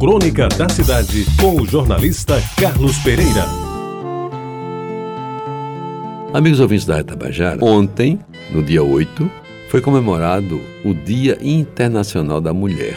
Crônica da Cidade, com o jornalista Carlos Pereira. Amigos ouvintes da Retabajara, ontem, no dia 8, foi comemorado o Dia Internacional da Mulher.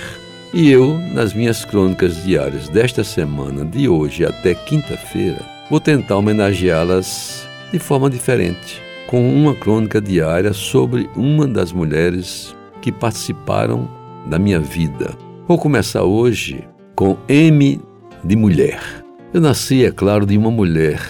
E eu, nas minhas crônicas diárias desta semana, de hoje até quinta-feira, vou tentar homenageá-las de forma diferente, com uma crônica diária sobre uma das mulheres que participaram da minha vida. Vou começar hoje com M de mulher. Eu nasci, é claro, de uma mulher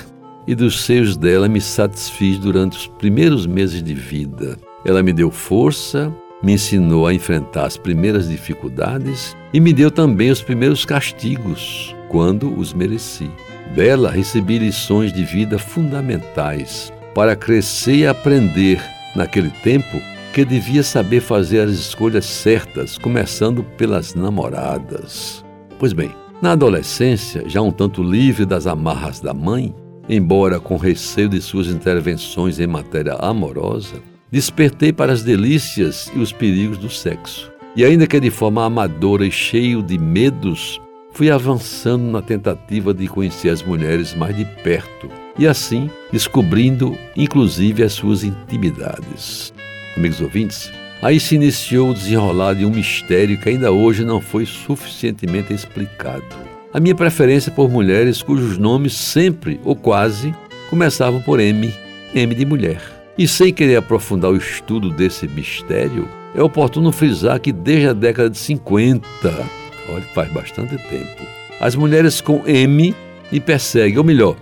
e dos seios dela me satisfiz durante os primeiros meses de vida. Ela me deu força, me ensinou a enfrentar as primeiras dificuldades e me deu também os primeiros castigos, quando os mereci. Dela recebi lições de vida fundamentais para crescer e aprender, naquele tempo, que devia saber fazer as escolhas certas, começando pelas namoradas. Pois bem, na adolescência, já um tanto livre das amarras da mãe, embora com receio de suas intervenções em matéria amorosa, despertei para as delícias e os perigos do sexo. E ainda que de forma amadora e cheio de medos, fui avançando na tentativa de conhecer as mulheres mais de perto e assim descobrindo inclusive as suas intimidades. Amigos ouvintes, aí se iniciou o desenrolar de um mistério que ainda hoje não foi suficientemente explicado. A minha preferência por mulheres cujos nomes sempre ou quase começavam por M, M de mulher. E sem querer aprofundar o estudo desse mistério, é oportuno frisar que desde a década de 50, olha, faz bastante tempo, as mulheres com M me perseguem, ou melhor,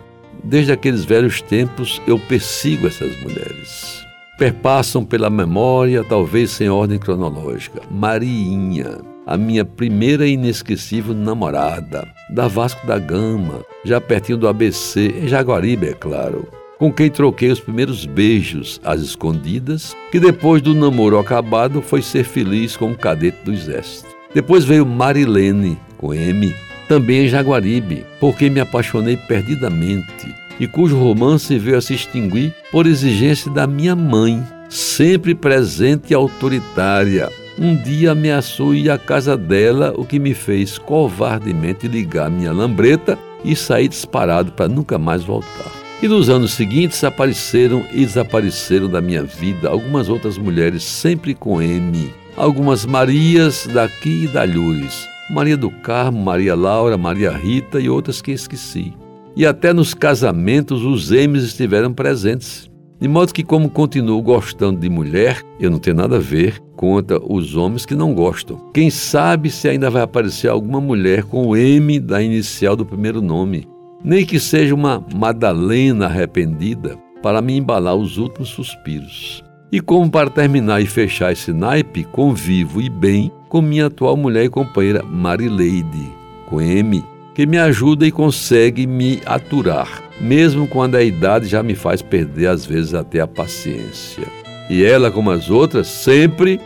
desde aqueles velhos tempos eu persigo essas mulheres perpassam pela memória, talvez sem ordem cronológica. Mariinha, a minha primeira inesquecível namorada, da Vasco da Gama, já pertinho do ABC, em Jaguaribe, é claro, com quem troquei os primeiros beijos às escondidas, que depois do namoro acabado foi ser feliz com um cadete do Exército. Depois veio Marilene, com M, também em Jaguaribe, porque me apaixonei perdidamente e cujo romance veio a se extinguir por exigência da minha mãe, sempre presente e autoritária. Um dia ameaçou ir à casa dela, o que me fez covardemente ligar minha lambreta e sair disparado para nunca mais voltar. E nos anos seguintes apareceram e desapareceram da minha vida algumas outras mulheres, sempre com M. Algumas Marias daqui e da Lures. Maria do Carmo, Maria Laura, Maria Rita e outras que esqueci e até nos casamentos os M's estiveram presentes. De modo que, como continuo gostando de mulher, eu não tenho nada a ver contra os homens que não gostam. Quem sabe se ainda vai aparecer alguma mulher com o M da inicial do primeiro nome, nem que seja uma Madalena arrependida para me embalar os últimos suspiros. E como para terminar e fechar esse naipe, convivo e bem com minha atual mulher e companheira Marileide, com M, que me ajuda e consegue me aturar, mesmo quando a idade já me faz perder às vezes até a paciência. E ela, como as outras, sempre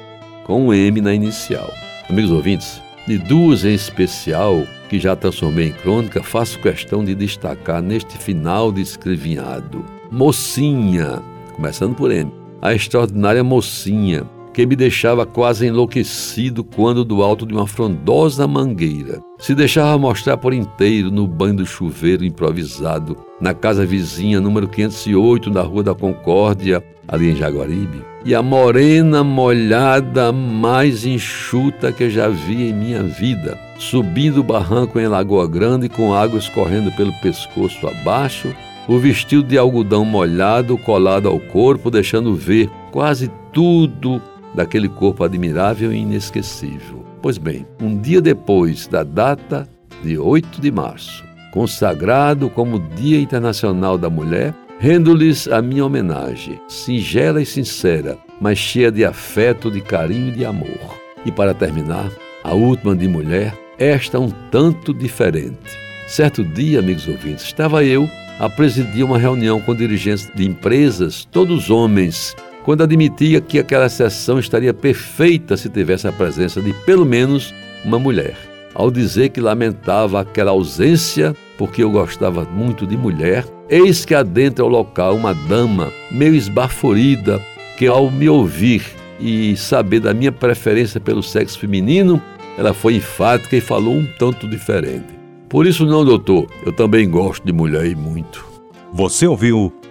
com um M na inicial. Amigos ouvintes, de duas em especial, que já transformei em crônica, faço questão de destacar neste final de escrevinhado. Mocinha, começando por M, a extraordinária mocinha, que me deixava quase enlouquecido quando, do alto de uma frondosa mangueira, se deixava mostrar por inteiro no banho do chuveiro improvisado, na casa vizinha, número 508, na Rua da Concórdia, ali em Jaguaribe, e a morena molhada mais enxuta que já vi em minha vida, subindo o barranco em Lagoa Grande com água escorrendo pelo pescoço abaixo, o vestido de algodão molhado colado ao corpo, deixando ver quase tudo daquele corpo admirável e inesquecível. Pois bem, um dia depois da data de 8 de março, consagrado como Dia Internacional da Mulher, rendo-lhes a minha homenagem, singela e sincera, mas cheia de afeto, de carinho e de amor. E para terminar, a última de mulher, esta um tanto diferente. Certo dia, amigos ouvintes, estava eu a presidir uma reunião com dirigentes de empresas, todos homens, quando admitia que aquela sessão estaria perfeita se tivesse a presença de pelo menos uma mulher. Ao dizer que lamentava aquela ausência porque eu gostava muito de mulher, eis que adentra ao local uma dama meio esbaforida que, ao me ouvir e saber da minha preferência pelo sexo feminino, ela foi enfática e falou um tanto diferente. Por isso não, doutor, eu também gosto de mulher e muito. Você ouviu